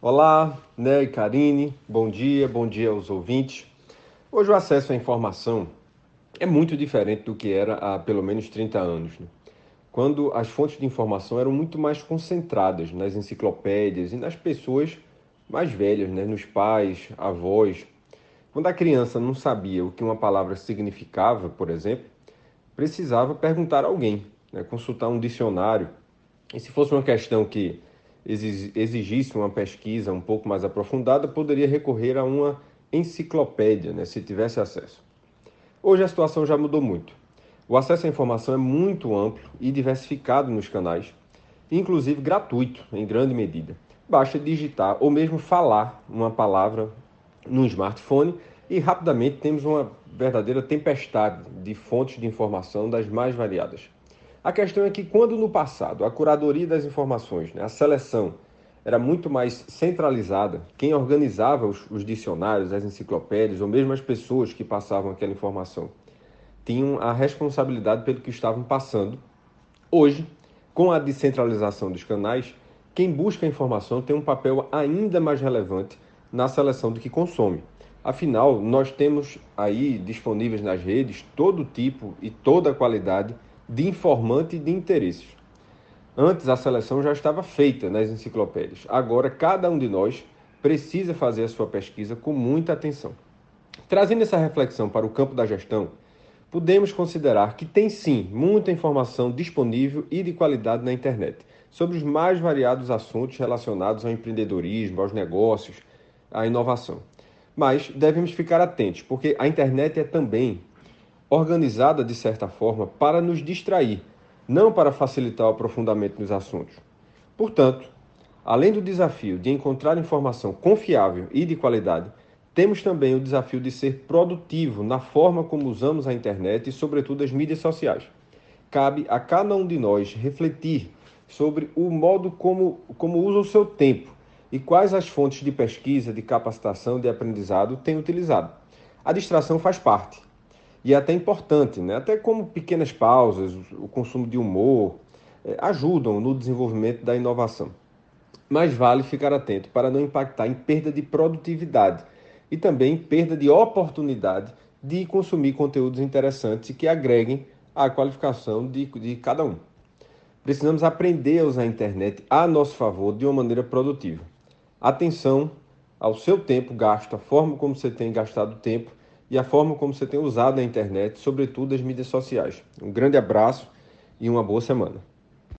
Olá, Né e Karine, bom dia, bom dia aos ouvintes. Hoje o acesso à informação é muito diferente do que era há pelo menos 30 anos, né? quando as fontes de informação eram muito mais concentradas nas enciclopédias e nas pessoas mais velhas, né? nos pais, avós. Quando a criança não sabia o que uma palavra significava, por exemplo, precisava perguntar a alguém, né? consultar um dicionário. E se fosse uma questão que exigisse uma pesquisa um pouco mais aprofundada, poderia recorrer a uma enciclopédia, né, se tivesse acesso. Hoje a situação já mudou muito. O acesso à informação é muito amplo e diversificado nos canais, inclusive gratuito em grande medida. Basta digitar ou mesmo falar uma palavra no smartphone e rapidamente temos uma verdadeira tempestade de fontes de informação das mais variadas. A questão é que, quando no passado a curadoria das informações, né, a seleção, era muito mais centralizada, quem organizava os, os, dicionários, as enciclopédias, ou mesmo as pessoas que passavam aquela informação, tinham a responsabilidade pelo que estavam passando. Hoje, com a descentralização dos canais, quem busca a informação tem um papel ainda mais relevante na seleção do que consome. Afinal, nós temos aí disponíveis nas redes todo tipo e toda a qualidade de informante e de interesses. Antes a seleção já estava feita nas enciclopédias. Agora cada um de nós precisa fazer a sua pesquisa com muita atenção. Trazendo essa reflexão para o campo da gestão, podemos considerar que tem sim muita informação disponível e de qualidade na internet sobre os mais variados assuntos relacionados ao empreendedorismo, aos negócios, à inovação. Mas devemos ficar atentos, porque a internet é também organizada de certa forma para nos distrair, não para facilitar o aprofundamento nos assuntos. Portanto, além do desafio de encontrar informação confiável e de qualidade, temos também o desafio de ser produtivo na forma como usamos a internet e, sobretudo, as mídias sociais. Cabe a cada um de nós refletir sobre o modo como, como usa o seu tempo e quais as fontes de pesquisa, de capacitação, de aprendizado tem utilizado. A distração faz parte, e é até importante, né? até como pequenas pausas, o consumo de humor, é, ajudam no desenvolvimento da inovação. Mas vale ficar atento para não impactar em perda de produtividade e também perda de oportunidade de consumir conteúdos interessantes que agreguem à qualificação de, de cada um. Precisamos aprender a usar a internet a nosso favor de uma maneira produtiva. Atenção ao seu tempo gasto, a forma como você tem gastado tempo e a forma como você tem usado a internet, sobretudo as mídias sociais. Um grande abraço e uma boa semana.